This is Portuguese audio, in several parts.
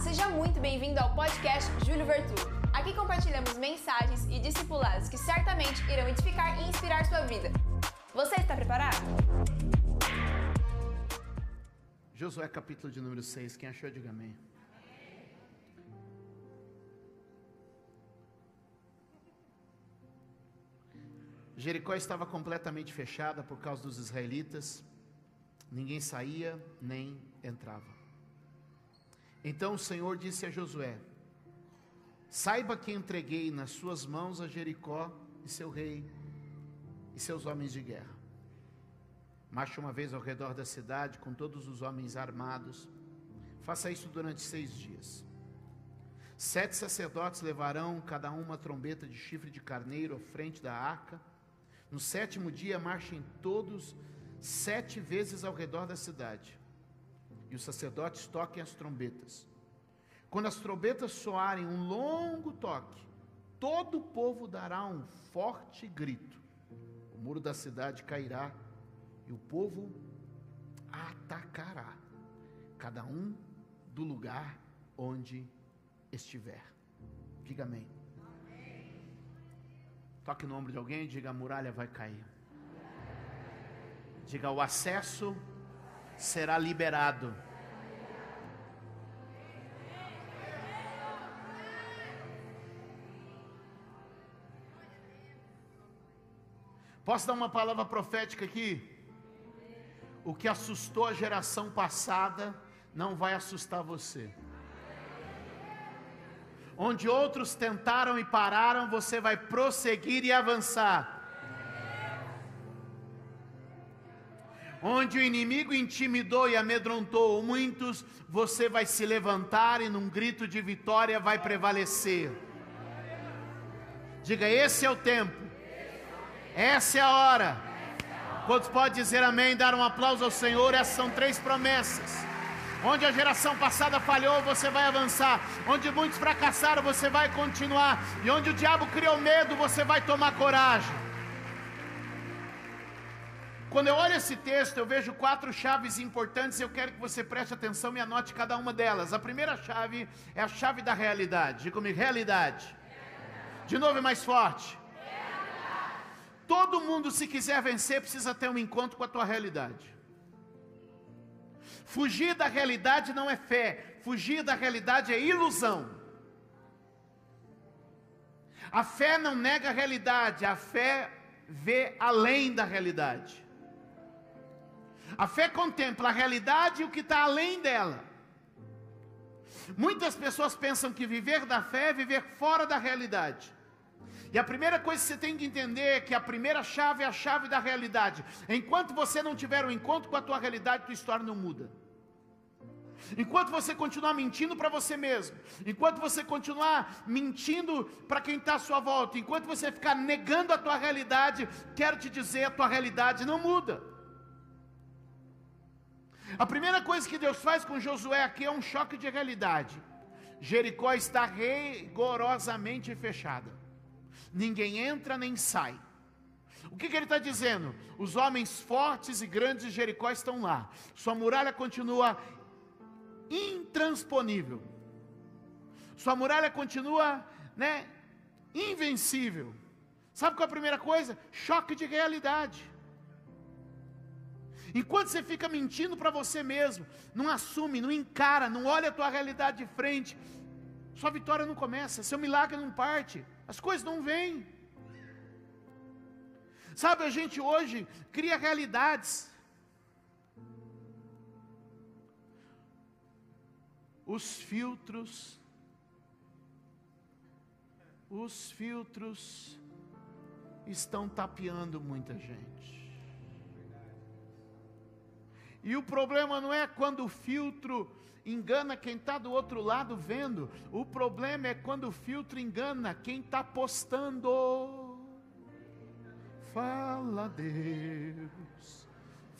Seja muito bem-vindo ao podcast Júlio Vertu. Aqui compartilhamos mensagens e discipulados que certamente irão edificar e inspirar sua vida. Você está preparado? Josué capítulo de número 6, quem achou, diga amém. Jericó estava completamente fechada por causa dos israelitas, ninguém saía nem entrava. Então o Senhor disse a Josué: Saiba que entreguei nas suas mãos a Jericó e seu rei e seus homens de guerra. Marche uma vez ao redor da cidade com todos os homens armados. Faça isso durante seis dias. Sete sacerdotes levarão cada um uma trombeta de chifre de carneiro à frente da arca. No sétimo dia, marchem todos sete vezes ao redor da cidade e os sacerdotes toquem as trombetas. Quando as trombetas soarem um longo toque, todo o povo dará um forte grito. O muro da cidade cairá e o povo atacará, cada um do lugar onde estiver. Diga amém. Toque no ombro de alguém diga: a muralha vai cair. Diga: o acesso será liberado. Posso dar uma palavra profética aqui? O que assustou a geração passada não vai assustar você. Onde outros tentaram e pararam, você vai prosseguir e avançar. Onde o inimigo intimidou e amedrontou muitos, você vai se levantar e num grito de vitória vai prevalecer. Diga: esse é o tempo. Essa é a hora. Quantos pode dizer amém, dar um aplauso ao Senhor? Essas são três promessas. Onde a geração passada falhou, você vai avançar. Onde muitos fracassaram, você vai continuar. E onde o diabo criou medo, você vai tomar coragem. Quando eu olho esse texto, eu vejo quatro chaves importantes. Eu quero que você preste atenção e anote cada uma delas. A primeira chave é a chave da realidade. Diga comigo, realidade. De novo, é mais forte. Todo mundo, se quiser vencer, precisa ter um encontro com a tua realidade. Fugir da realidade não é fé, fugir da realidade é ilusão. A fé não nega a realidade, a fé vê além da realidade. A fé contempla a realidade e o que está além dela. Muitas pessoas pensam que viver da fé é viver fora da realidade. E a primeira coisa que você tem que entender é que a primeira chave é a chave da realidade. Enquanto você não tiver um encontro com a tua realidade, tua história não muda. Enquanto você continuar mentindo para você mesmo, enquanto você continuar mentindo para quem está à sua volta, enquanto você ficar negando a tua realidade, quero te dizer, a tua realidade não muda. A primeira coisa que Deus faz com Josué aqui é um choque de realidade. Jericó está rigorosamente fechada. Ninguém entra nem sai. O que, que ele está dizendo? Os homens fortes e grandes de Jericó estão lá. Sua muralha continua intransponível. Sua muralha continua, né, invencível. Sabe qual é a primeira coisa? Choque de realidade. Enquanto você fica mentindo para você mesmo, não assume, não encara, não olha a tua realidade de frente, sua vitória não começa, seu milagre não parte, as coisas não vêm. Sabe, a gente hoje cria realidades. Os filtros, os filtros estão tapeando muita gente. E o problema não é quando o filtro engana quem está do outro lado vendo, o problema é quando o filtro engana quem está postando. Fala Deus,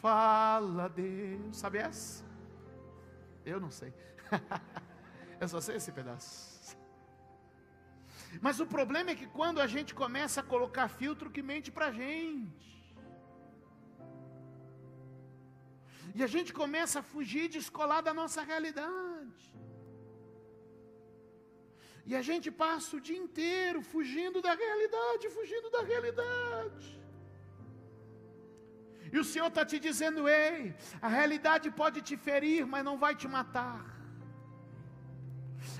fala Deus, sabe essa? Eu não sei, eu só sei esse pedaço. Mas o problema é que quando a gente começa a colocar filtro que mente para a gente, E a gente começa a fugir, descolar da nossa realidade. E a gente passa o dia inteiro fugindo da realidade, fugindo da realidade. E o Senhor está te dizendo: ei, a realidade pode te ferir, mas não vai te matar.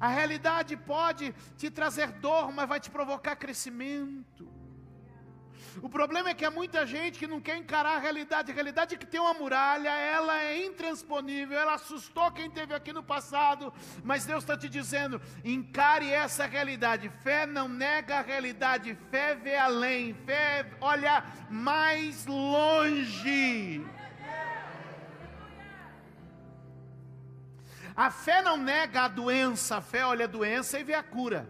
A realidade pode te trazer dor, mas vai te provocar crescimento. O problema é que há muita gente que não quer encarar a realidade. A realidade é que tem uma muralha, ela é intransponível, ela assustou quem teve aqui no passado, mas Deus está te dizendo: encare essa realidade. Fé não nega a realidade, fé vê além, fé olha mais longe. A fé não nega a doença, a fé olha a doença e vê a cura.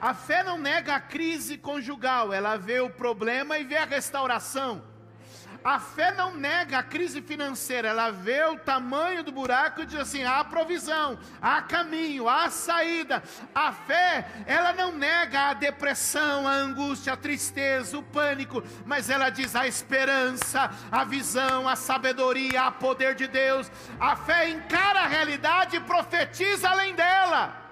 A fé não nega a crise conjugal, ela vê o problema e vê a restauração. A fé não nega a crise financeira, ela vê o tamanho do buraco e diz assim: há provisão, há caminho, há saída. A fé, ela não nega a depressão, a angústia, a tristeza, o pânico, mas ela diz a esperança, a visão, a sabedoria, a poder de Deus. A fé encara a realidade e profetiza além dela.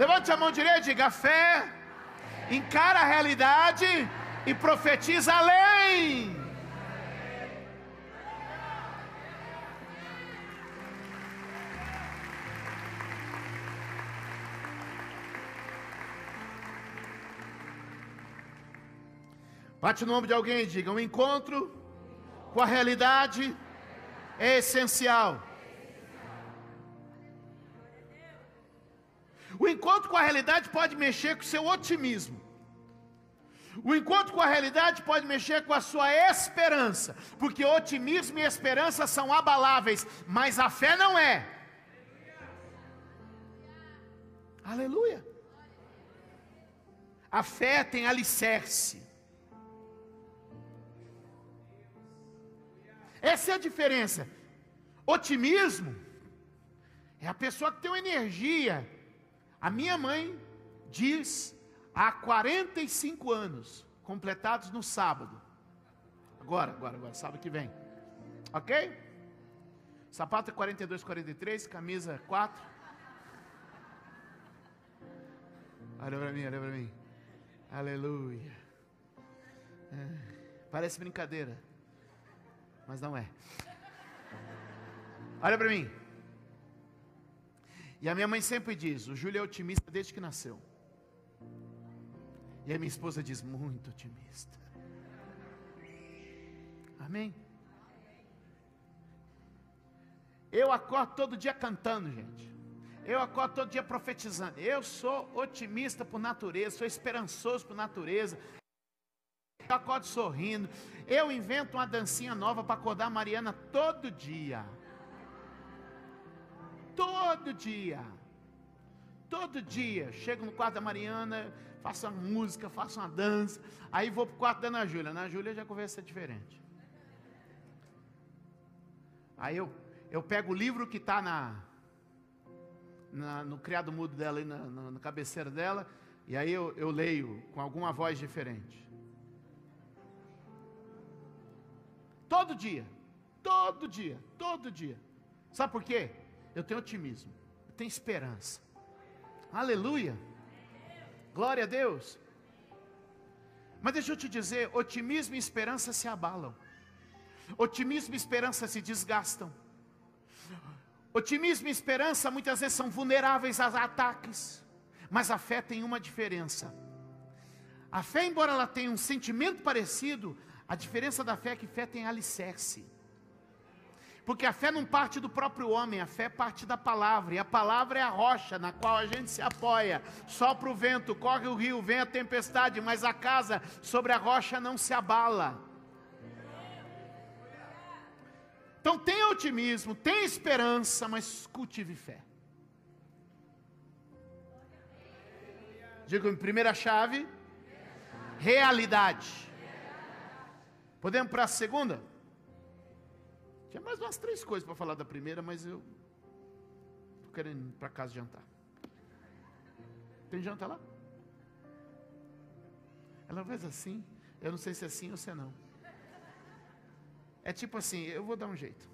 Levante a mão direita e diga: fé, encara a realidade e profetiza além. Bate no ombro de alguém e diga: um encontro com a realidade é essencial. Encontro com a realidade pode mexer com o seu otimismo. O encontro com a realidade pode mexer com a sua esperança, porque otimismo e esperança são abaláveis, mas a fé não é. Aleluia. A fé tem alicerce. Essa é a diferença. Otimismo é a pessoa que tem uma energia a minha mãe diz há 45 anos, completados no sábado. Agora, agora, agora, sábado que vem. Ok? Sapato 42, 43, camisa 4. Olha para mim, olha para mim. Aleluia. É, parece brincadeira, mas não é. Olha para mim. E a minha mãe sempre diz: o Júlio é otimista desde que nasceu. E a minha esposa diz: muito otimista. Amém? Eu acordo todo dia cantando, gente. Eu acordo todo dia profetizando. Eu sou otimista por natureza, sou esperançoso por natureza. Eu acordo sorrindo. Eu invento uma dancinha nova para acordar a Mariana todo dia. Todo dia. Todo dia. Chego no quarto da Mariana, faço uma música, faço uma dança. Aí vou para o quarto da Ana Júlia. Ana Júlia já conversa diferente. Aí eu, eu pego o livro que está na, na, no criado mudo dela, na, na, na cabeceira dela, e aí eu, eu leio com alguma voz diferente. Todo dia, todo dia, todo dia. Sabe por quê? Eu tenho otimismo, eu tenho esperança. Aleluia. Glória a Deus. Mas deixa eu te dizer, otimismo e esperança se abalam. Otimismo e esperança se desgastam. Otimismo e esperança muitas vezes são vulneráveis a ataques. Mas a fé tem uma diferença. A fé, embora ela tenha um sentimento parecido, a diferença da fé é que fé tem alicerce. Porque a fé não parte do próprio homem, a fé parte da palavra, e a palavra é a rocha na qual a gente se apoia. Sopra o vento, corre o rio, vem a tempestade, mas a casa sobre a rocha não se abala. Então tem otimismo, tem esperança, mas cultive fé. Digo em primeira chave, realidade. Podemos para a segunda? Tinha mais umas três coisas para falar da primeira, mas eu estou querendo ir para casa jantar. Tem janta lá? Ela faz assim. Eu não sei se é assim ou se é não. É tipo assim, eu vou dar um jeito.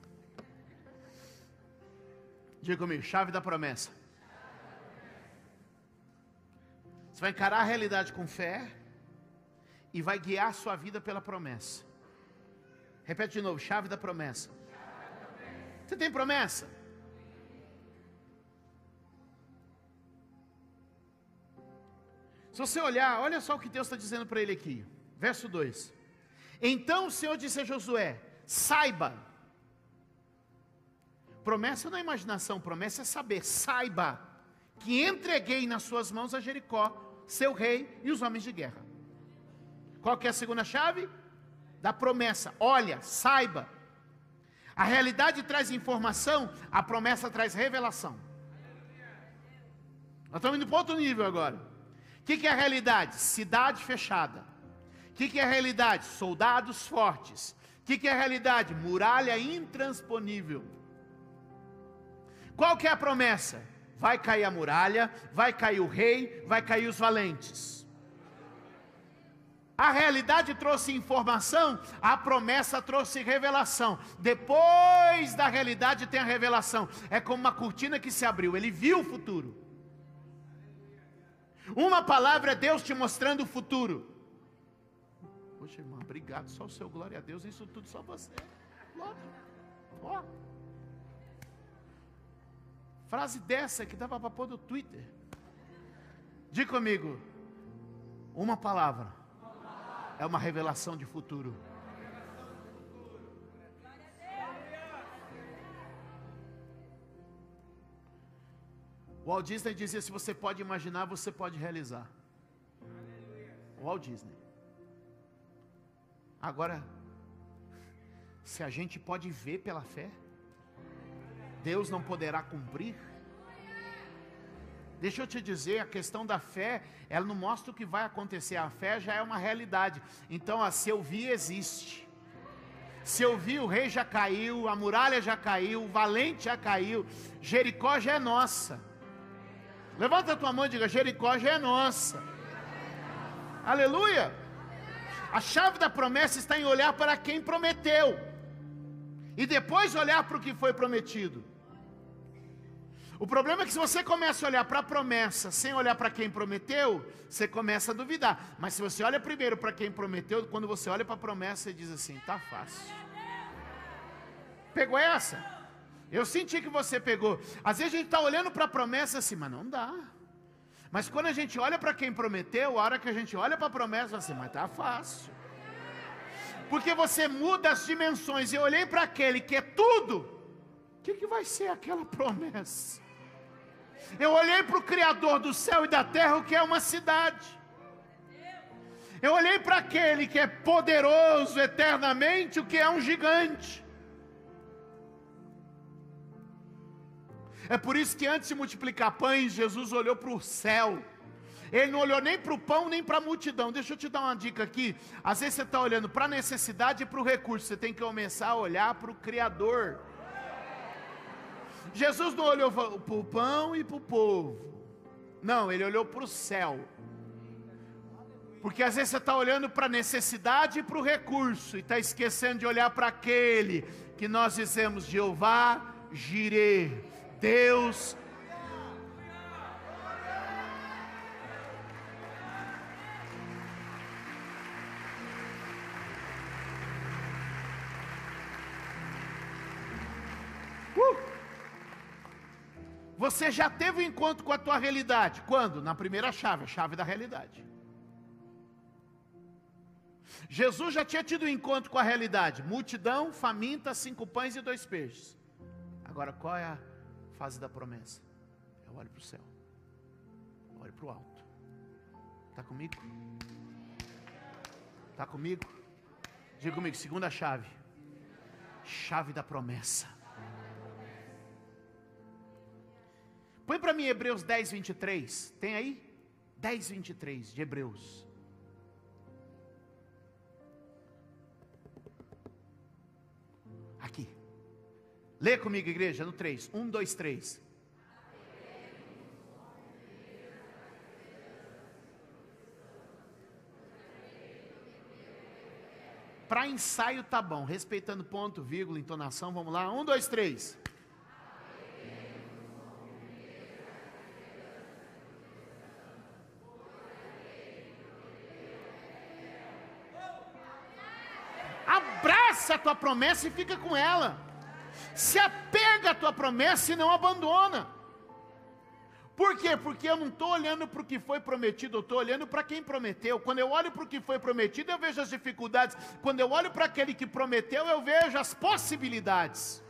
Diga comigo, chave da promessa. Você vai encarar a realidade com fé e vai guiar a sua vida pela promessa. Repete de novo: chave da promessa. Você tem promessa? Se você olhar, olha só o que Deus está dizendo para ele aqui. Verso 2: Então o Senhor disse a Josué: Saiba, promessa não é imaginação, promessa é saber, saiba que entreguei nas suas mãos a Jericó, seu rei e os homens de guerra. Qual que é a segunda chave? Da promessa. Olha, saiba. A realidade traz informação, a promessa traz revelação. Nós estamos indo para outro nível agora. O que, que é a realidade? Cidade fechada. O que, que é a realidade? Soldados fortes. O que, que é a realidade? Muralha intransponível. Qual que é a promessa? Vai cair a muralha, vai cair o rei, vai cair os valentes. A realidade trouxe informação, a promessa trouxe revelação. Depois da realidade tem a revelação. É como uma cortina que se abriu, ele viu o futuro. Uma palavra é Deus te mostrando o futuro. Poxa, irmão, obrigado. Só o seu glória a Deus, isso tudo só você. Ó. Frase dessa que dava para pôr no Twitter. Diga comigo. Uma palavra é uma revelação de futuro. O Walt Disney dizia: se você pode imaginar, você pode realizar. O Walt Disney. Agora, se a gente pode ver pela fé, Deus não poderá cumprir? Deixa eu te dizer, a questão da fé, ela não mostra o que vai acontecer, a fé já é uma realidade. Então, a se eu vi, existe. Se eu vi, o rei já caiu, a muralha já caiu, o valente já caiu, Jericó já é nossa. Levanta a tua mão e diga: Jericó já é nossa. Aleluia! A chave da promessa está em olhar para quem prometeu, e depois olhar para o que foi prometido. O problema é que se você começa a olhar para a promessa sem olhar para quem prometeu, você começa a duvidar. Mas se você olha primeiro para quem prometeu, quando você olha para a promessa, você diz assim: tá fácil. Pegou essa? Eu senti que você pegou. Às vezes a gente está olhando para a promessa assim, mas não dá. Mas quando a gente olha para quem prometeu, a hora que a gente olha para a promessa, assim, mas tá fácil. Porque você muda as dimensões. Eu olhei para aquele que é tudo. O que, que vai ser aquela promessa? Eu olhei para o Criador do céu e da terra, o que é uma cidade. Eu olhei para aquele que é poderoso eternamente, o que é um gigante. É por isso que antes de multiplicar pães, Jesus olhou para o céu. Ele não olhou nem para o pão, nem para a multidão. Deixa eu te dar uma dica aqui. Às vezes você está olhando para a necessidade e para o recurso. Você tem que começar a olhar para o Criador. Jesus não olhou para o pão e para o povo. Não, ele olhou para o céu. Porque às vezes você está olhando para a necessidade e para o recurso, e está esquecendo de olhar para aquele que nós dizemos Jeová Jireh, Deus. Você já teve um encontro com a tua realidade? Quando? Na primeira chave, a chave da realidade. Jesus já tinha tido um encontro com a realidade: multidão, faminta, cinco pães e dois peixes. Agora, qual é a fase da promessa? Eu olho para o céu, eu olho para o alto. Está comigo? Está comigo? Diga comigo, segunda chave. Chave da promessa. Põe para mim Hebreus 10, 23. Tem aí? 10, 23 de Hebreus. Aqui. Lê comigo, igreja, no 3. 1, 2, 3. Para ensaio tá bom, respeitando ponto, vírgula, entonação, vamos lá. 1, 2, 3. abraça a tua promessa e fica com ela. Se apega à tua promessa e não abandona. Por quê? Porque eu não estou olhando para o que foi prometido, eu estou olhando para quem prometeu. Quando eu olho para o que foi prometido, eu vejo as dificuldades. Quando eu olho para aquele que prometeu, eu vejo as possibilidades.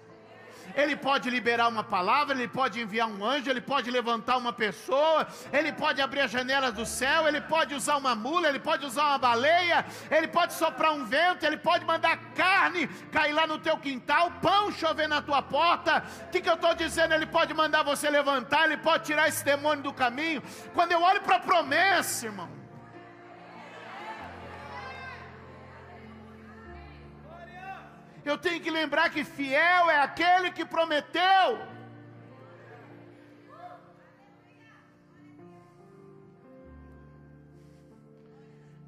Ele pode liberar uma palavra, ele pode enviar um anjo, ele pode levantar uma pessoa, ele pode abrir as janelas do céu, ele pode usar uma mula, ele pode usar uma baleia, ele pode soprar um vento, ele pode mandar carne cair lá no teu quintal, pão chover na tua porta. O que, que eu estou dizendo? Ele pode mandar você levantar, ele pode tirar esse demônio do caminho. Quando eu olho para a promessa, irmão. Eu tenho que lembrar que fiel é aquele que prometeu.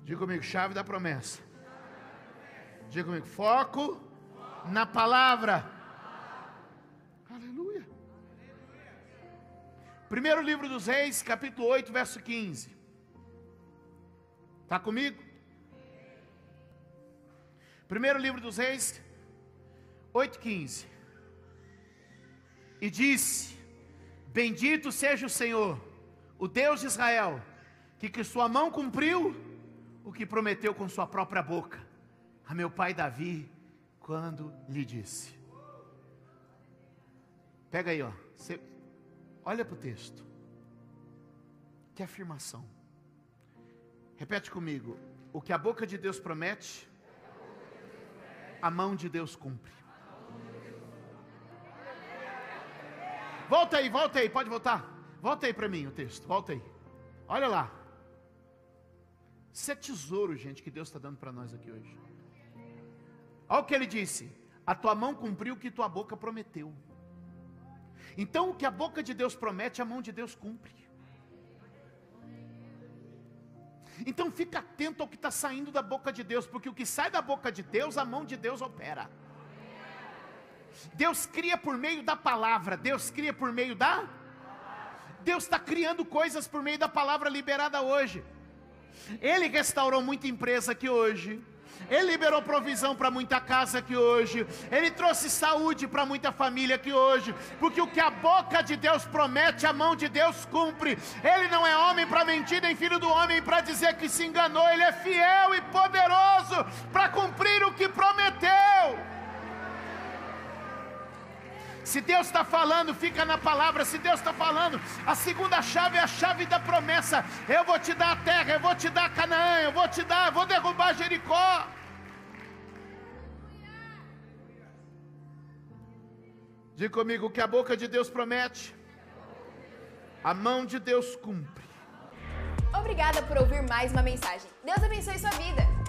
Diga comigo, chave da promessa. Diga comigo, foco na palavra. Aleluia. Primeiro livro dos Reis, capítulo 8, verso 15. Está comigo? Primeiro livro dos Reis, 8,15. E disse: Bendito seja o Senhor, o Deus de Israel, que com sua mão cumpriu o que prometeu com sua própria boca, a meu pai Davi, quando lhe disse. Pega aí, ó. Olha para o texto. Que afirmação. Repete comigo. O que a boca de Deus promete, a mão de Deus cumpre. Volta aí, volta aí, pode voltar. Volta aí para mim o texto, volta aí. Olha lá. Isso é tesouro, gente, que Deus está dando para nós aqui hoje. Olha o que ele disse: A tua mão cumpriu o que tua boca prometeu. Então, o que a boca de Deus promete, a mão de Deus cumpre. Então, fica atento ao que está saindo da boca de Deus, porque o que sai da boca de Deus, a mão de Deus opera. Deus cria por meio da palavra, Deus cria por meio da. Deus está criando coisas por meio da palavra liberada hoje. Ele restaurou muita empresa aqui hoje. Ele liberou provisão para muita casa aqui hoje. Ele trouxe saúde para muita família aqui hoje. Porque o que a boca de Deus promete, a mão de Deus cumpre. Ele não é homem para mentir, nem filho do homem para dizer que se enganou. Ele é fiel e poderoso para cumprir o que prometeu. Se Deus está falando, fica na palavra. Se Deus está falando, a segunda chave é a chave da promessa. Eu vou te dar a terra, eu vou te dar Canaã, eu vou te dar, eu vou derrubar Jericó. Diga comigo que a boca de Deus promete, a mão de Deus cumpre. Obrigada por ouvir mais uma mensagem. Deus abençoe sua vida.